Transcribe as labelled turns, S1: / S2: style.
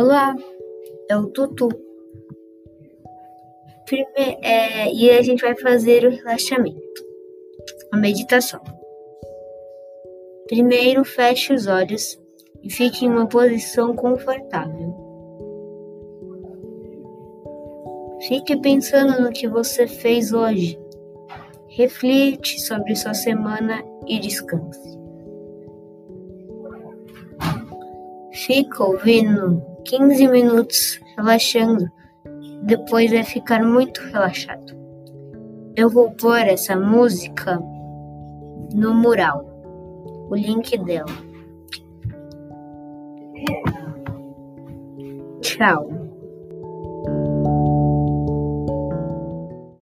S1: Olá, é o Tutu. Prime é, e a gente vai fazer o relaxamento, a meditação. Primeiro, feche os olhos e fique em uma posição confortável. Fique pensando no que você fez hoje. Reflite sobre sua semana e descanse. Fica ouvindo 15 minutos relaxando, depois vai ficar muito relaxado. Eu vou pôr essa música no mural, o link dela. Tchau.